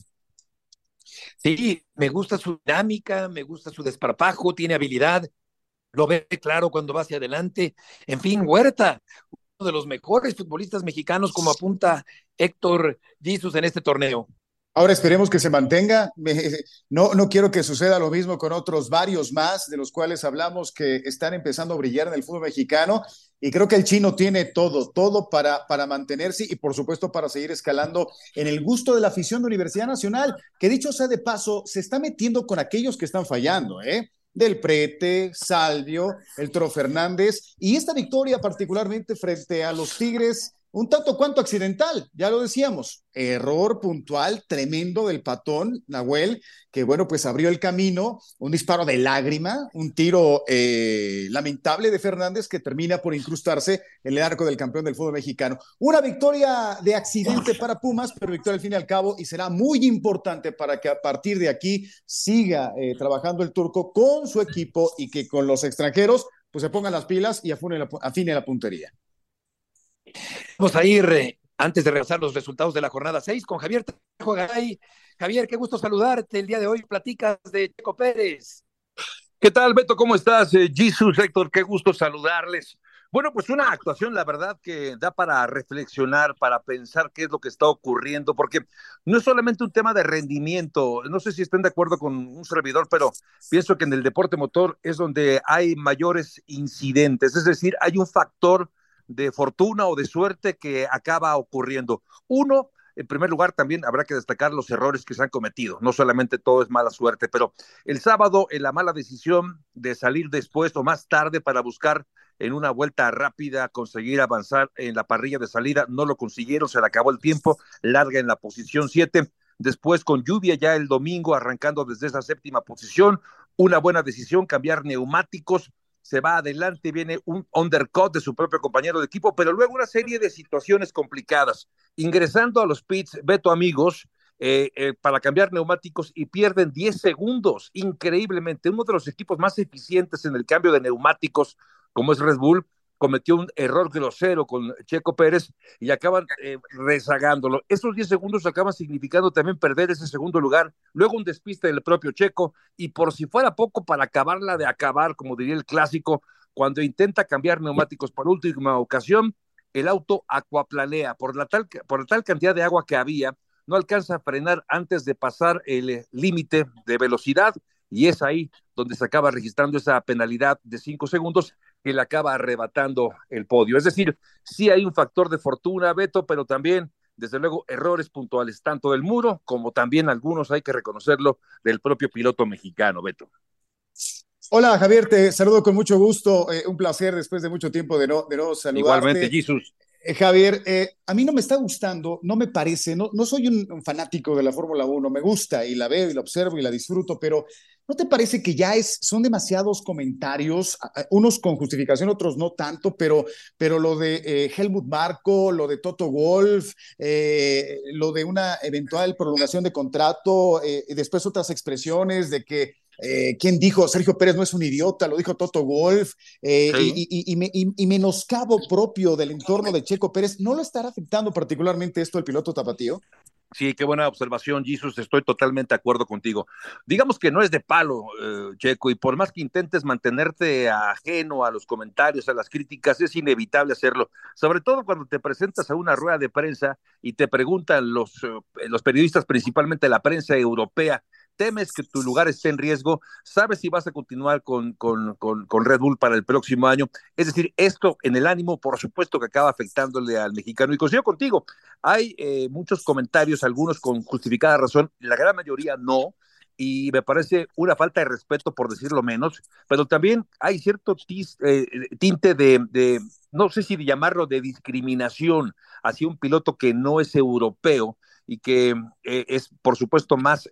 Sí, me gusta su dinámica, me gusta su desparpajo, tiene habilidad, lo ve claro cuando va hacia adelante. En fin, Huerta, uno de los mejores futbolistas mexicanos, como apunta Héctor Jesus en este torneo. Ahora esperemos que se mantenga. No, no quiero que suceda lo mismo con otros varios más de los cuales hablamos que están empezando a brillar en el fútbol mexicano. Y creo que el chino tiene todo, todo para, para mantenerse y por supuesto para seguir escalando en el gusto de la afición de Universidad Nacional, que dicho sea de paso, se está metiendo con aquellos que están fallando, ¿eh? Del Prete, Salvio, el Tro Fernández y esta victoria particularmente frente a los Tigres un tanto cuanto accidental, ya lo decíamos, error puntual tremendo del patón Nahuel, que bueno, pues abrió el camino, un disparo de lágrima, un tiro eh, lamentable de Fernández que termina por incrustarse en el arco del campeón del fútbol mexicano. Una victoria de accidente para Pumas, pero victoria al fin y al cabo y será muy importante para que a partir de aquí siga eh, trabajando el turco con su equipo y que con los extranjeros pues se pongan las pilas y afine la, afine la puntería. Vamos a ir, eh, antes de repasar los resultados de la jornada 6, con Javier Garay. Javier, qué gusto saludarte el día de hoy. Platicas de Checo Pérez. ¿Qué tal, Beto? ¿Cómo estás? Eh, Héctor, qué gusto saludarles. Bueno, pues una actuación, la verdad, que da para reflexionar, para pensar qué es lo que está ocurriendo, porque no es solamente un tema de rendimiento, no sé si estén de acuerdo con un servidor, pero pienso que en el deporte motor es donde hay mayores incidentes, es decir, hay un factor de fortuna o de suerte que acaba ocurriendo. Uno, en primer lugar, también habrá que destacar los errores que se han cometido. No solamente todo es mala suerte, pero el sábado, en la mala decisión de salir después o más tarde para buscar en una vuelta rápida conseguir avanzar en la parrilla de salida, no lo consiguieron, se le acabó el tiempo, larga en la posición 7. Después, con lluvia ya el domingo, arrancando desde esa séptima posición, una buena decisión, cambiar neumáticos, se va adelante, viene un undercut de su propio compañero de equipo, pero luego una serie de situaciones complicadas. Ingresando a los pits, Beto amigos, eh, eh, para cambiar neumáticos y pierden 10 segundos, increíblemente. Uno de los equipos más eficientes en el cambio de neumáticos, como es Red Bull, cometió un error grosero con Checo Pérez y acaban eh, rezagándolo. Esos 10 segundos acaban significando también perder ese segundo lugar, luego un despiste del propio Checo y por si fuera poco para acabarla de acabar, como diría el clásico, cuando intenta cambiar neumáticos por última ocasión, el auto acuaplanea por la tal, por la tal cantidad de agua que había, no alcanza a frenar antes de pasar el eh, límite de velocidad y es ahí donde se acaba registrando esa penalidad de cinco segundos que le acaba arrebatando el podio. Es decir, sí hay un factor de fortuna, Beto, pero también, desde luego, errores puntuales, tanto del muro como también algunos, hay que reconocerlo, del propio piloto mexicano, Beto. Hola Javier, te saludo con mucho gusto, eh, un placer después de mucho tiempo de no, de no saludarte. Igualmente, Jesús. Eh, Javier, eh, a mí no me está gustando, no me parece, no, no soy un, un fanático de la Fórmula 1, me gusta y la veo y la observo y la disfruto, pero ¿No te parece que ya es, son demasiados comentarios, unos con justificación, otros no tanto, pero, pero lo de eh, Helmut Marco, lo de Toto Wolf, eh, lo de una eventual prolongación de contrato, eh, y después otras expresiones de que eh, ¿quién dijo? Sergio Pérez no es un idiota, lo dijo Toto Wolf, eh, y, y, y, y, menoscabo propio del entorno de Checo Pérez, ¿no lo estará afectando particularmente esto el piloto tapatío? Sí, qué buena observación, Jesus. Estoy totalmente de acuerdo contigo. Digamos que no es de palo, eh, Checo, y por más que intentes mantenerte ajeno a los comentarios, a las críticas, es inevitable hacerlo. Sobre todo cuando te presentas a una rueda de prensa y te preguntan los, eh, los periodistas, principalmente la prensa europea, temes que tu lugar esté en riesgo, sabes si vas a continuar con, con, con, Red Bull para el próximo año. Es decir, esto en el ánimo, por supuesto que acaba afectándole al mexicano. Y coincido contigo, hay eh, muchos comentarios, algunos con justificada razón, la gran mayoría no, y me parece una falta de respeto, por decirlo menos, pero también hay cierto eh, tinte de, no sé si llamarlo de discriminación hacia un piloto que no es europeo y que eh, es, por supuesto, más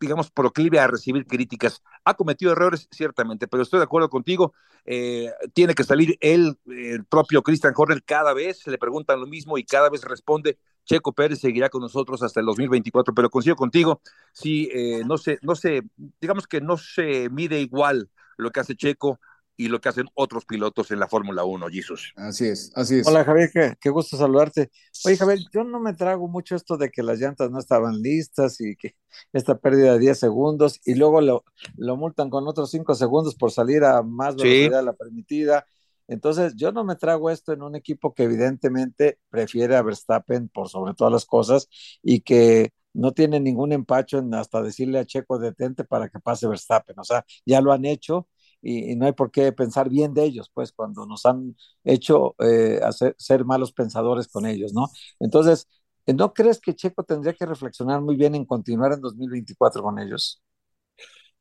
digamos, proclive a recibir críticas. Ha cometido errores, ciertamente, pero estoy de acuerdo contigo. Eh, tiene que salir él, el propio Christian Horner, cada vez le preguntan lo mismo y cada vez responde. Checo Pérez seguirá con nosotros hasta el 2024, pero consigo contigo, si eh, no se, no se, digamos que no se mide igual lo que hace Checo y lo que hacen otros pilotos en la Fórmula 1, Jesus. Así es, así es. Hola Javier, qué, gusto saludarte. Oye Javier, yo no me trago mucho esto de que las llantas no estaban listas y que esta pérdida de 10 segundos y luego lo, lo multan con otros 5 segundos por salir a más velocidad de la permitida. Entonces, yo no me trago esto en un equipo que evidentemente prefiere a Verstappen por sobre todas las cosas y que no tiene ningún empacho en hasta decirle a Checo detente para que pase Verstappen. O sea, ya lo han hecho y, no hay por qué pensar bien de ellos, pues cuando nos han hecho eh, hacer, ser malos pensadores con ellos, ¿no? Entonces, ¿no crees que Checo tendría que reflexionar muy bien en continuar en 2024 con ellos?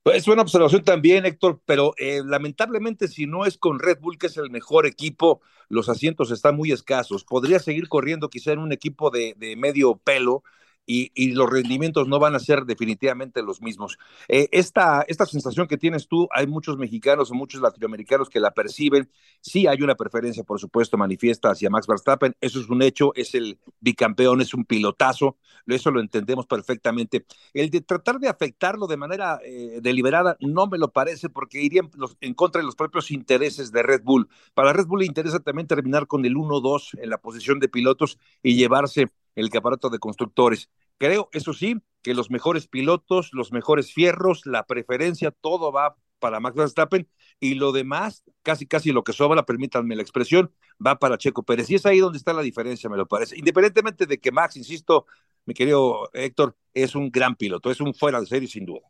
Pues es buena observación también, Héctor, pero eh, lamentablemente si no es con Red Bull, que es el mejor equipo, los asientos están muy escasos. Podría seguir corriendo quizá en un equipo de, de medio pelo, y, los rendimientos no van a ser definitivamente los mismos. Eh, esta, esta sensación que tienes tú, hay muchos mexicanos o muchos latinoamericanos que la perciben. Sí hay una preferencia, por supuesto, manifiesta hacia Max Verstappen. Eso es un hecho, es el bicampeón, es un pilotazo. Eso lo entendemos perfectamente. El de tratar de afectarlo de manera eh, deliberada no me lo parece porque iría en, contra de los propios intereses de Red Bull. Para Red Bull le interesa también terminar con el 1-2 en la posición de pilotos y llevarse el caparato de constructores. Creo, eso sí, que los mejores pilotos, los mejores fierros, la preferencia, todo va para Max Verstappen y lo demás, casi casi lo que sobra, permítanme la expresión, va para Checo Pérez. Y es ahí donde está la diferencia, me lo parece. Independientemente de que Max, insisto, mi querido Héctor, es un gran piloto, es un fuera de serie sin duda.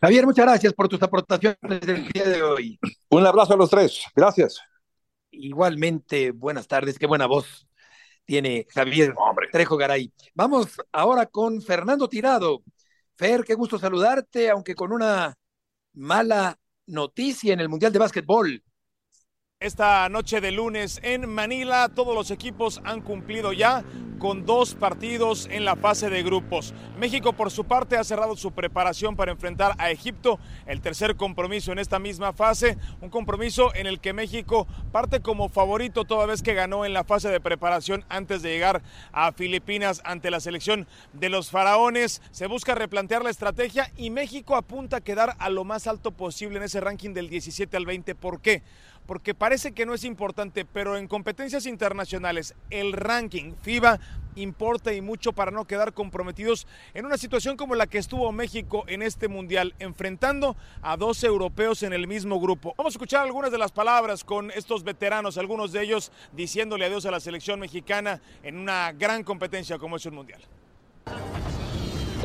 Javier, muchas gracias por tus aportaciones del día de hoy. Un abrazo a los tres, gracias. Igualmente, buenas tardes, qué buena voz tiene Javier Trejo Garay. Vamos ahora con Fernando Tirado. Fer, qué gusto saludarte, aunque con una mala noticia en el Mundial de Básquetbol. Esta noche de lunes en Manila todos los equipos han cumplido ya con dos partidos en la fase de grupos. México por su parte ha cerrado su preparación para enfrentar a Egipto, el tercer compromiso en esta misma fase, un compromiso en el que México parte como favorito toda vez que ganó en la fase de preparación antes de llegar a Filipinas ante la selección de los faraones. Se busca replantear la estrategia y México apunta a quedar a lo más alto posible en ese ranking del 17 al 20. ¿Por qué? Porque parece que no es importante, pero en competencias internacionales el ranking FIBA importa y mucho para no quedar comprometidos en una situación como la que estuvo México en este mundial, enfrentando a dos europeos en el mismo grupo. Vamos a escuchar algunas de las palabras con estos veteranos, algunos de ellos diciéndole adiós a la selección mexicana en una gran competencia como es el mundial.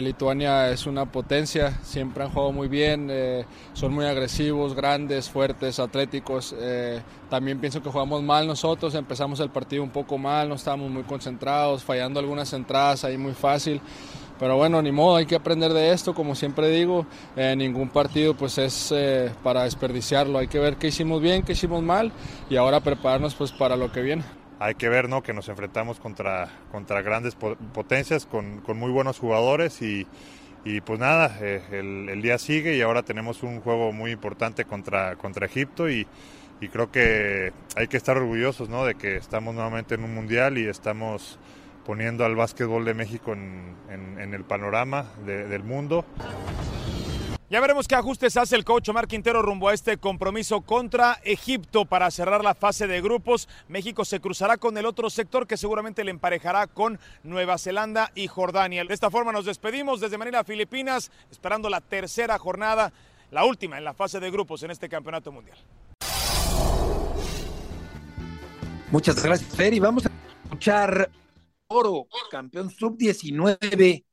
Lituania es una potencia, siempre han jugado muy bien, eh, son muy agresivos, grandes, fuertes, atléticos. Eh, también pienso que jugamos mal nosotros, empezamos el partido un poco mal, no estábamos muy concentrados, fallando algunas entradas ahí muy fácil. Pero bueno, ni modo, hay que aprender de esto, como siempre digo, eh, ningún partido pues es para desperdiciarlo, hay que ver qué hicimos bien, qué hicimos mal y ahora prepararnos pues para lo que viene hay que ver ¿no? que nos enfrentamos contra, contra grandes potencias, con, con muy buenos jugadores y, y pues nada, eh, el, día sigue y ahora tenemos un juego muy importante contra, contra Egipto y, y creo que hay que estar orgullosos ¿no? de que estamos nuevamente en un mundial y estamos poniendo al básquetbol de México en, en, el panorama de, del mundo. Ya veremos qué ajustes hace el coach Omar Quintero rumbo a este compromiso contra Egipto para cerrar la fase de grupos. México se cruzará con el otro sector que seguramente le emparejará con Nueva Zelanda y Jordania. De esta forma nos despedimos desde Manila, Filipinas, esperando la tercera jornada, la última en la fase de grupos en este campeonato mundial. Muchas gracias, Fer. Y vamos a escuchar Oro, campeón sub-19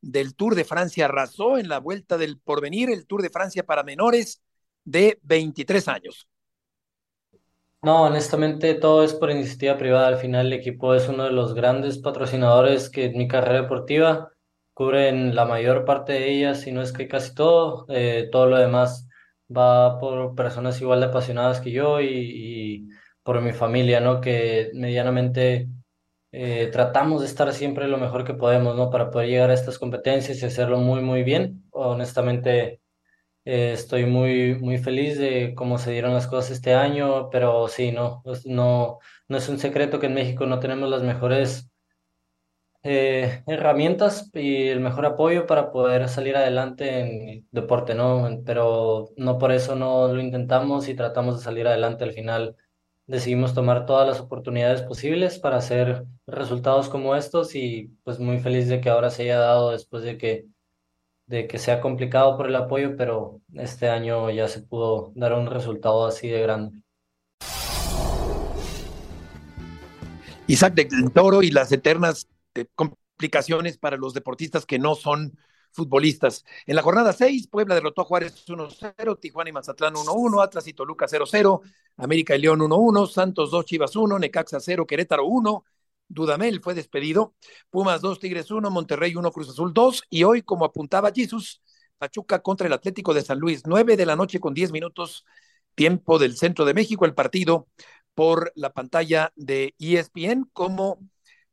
del Tour de Francia. Arrasó en la vuelta del porvenir, el Tour de Francia para menores de 23 años. No, honestamente todo es por iniciativa privada. Al final el equipo es uno de los grandes patrocinadores que mi carrera deportiva cubren la mayor parte de ellas, si no es que casi todo. Eh, todo lo demás va por personas igual de apasionadas que yo y, y por mi familia, ¿no? Que medianamente eh, tratamos de estar siempre lo mejor que podemos, ¿no? Para poder llegar a estas competencias y hacerlo muy, muy bien. Honestamente, eh, estoy muy, muy feliz de cómo se dieron las cosas este año, pero sí, no, pues no, no es un secreto que en México no tenemos las mejores eh, herramientas y el mejor apoyo para poder salir adelante en el deporte, ¿no? Pero no por eso no lo intentamos y tratamos de salir adelante al final decidimos tomar todas las oportunidades posibles para hacer resultados como estos y pues muy feliz de que ahora se haya dado después de que de que sea complicado por el apoyo, pero este año ya se pudo dar un resultado así de grande. Isaac de Toro y las eternas eh, complicaciones para los deportistas que no son futbolistas. En la jornada 6, Puebla derrotó a Juárez 1-0, Tijuana y Mazatlán 1-1, Atlas y Toluca 0-0, América y León 1-1, Santos 2, Chivas 1, Necaxa 0, Querétaro 1, Dudamel fue despedido, Pumas 2, Tigres 1, Monterrey 1, Cruz Azul 2, y hoy, como apuntaba Jesús, Pachuca contra el Atlético de San Luis, 9 de la noche con 10 minutos, tiempo del centro de México, el partido por la pantalla de ESPN como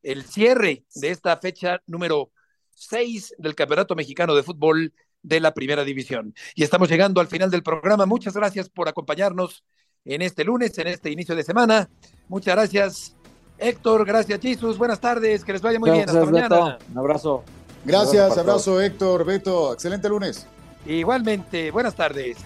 el cierre de esta fecha número 6 del Campeonato Mexicano de Fútbol de la Primera División. Y estamos llegando al final del programa. Muchas gracias por acompañarnos en este lunes, en este inicio de semana. Muchas gracias, Héctor. Gracias, Jesús. Buenas tardes. Que les vaya muy bien. Hasta mañana. Un abrazo. Gracias, abrazo, Héctor, Beto. Excelente lunes. Igualmente. Buenas tardes.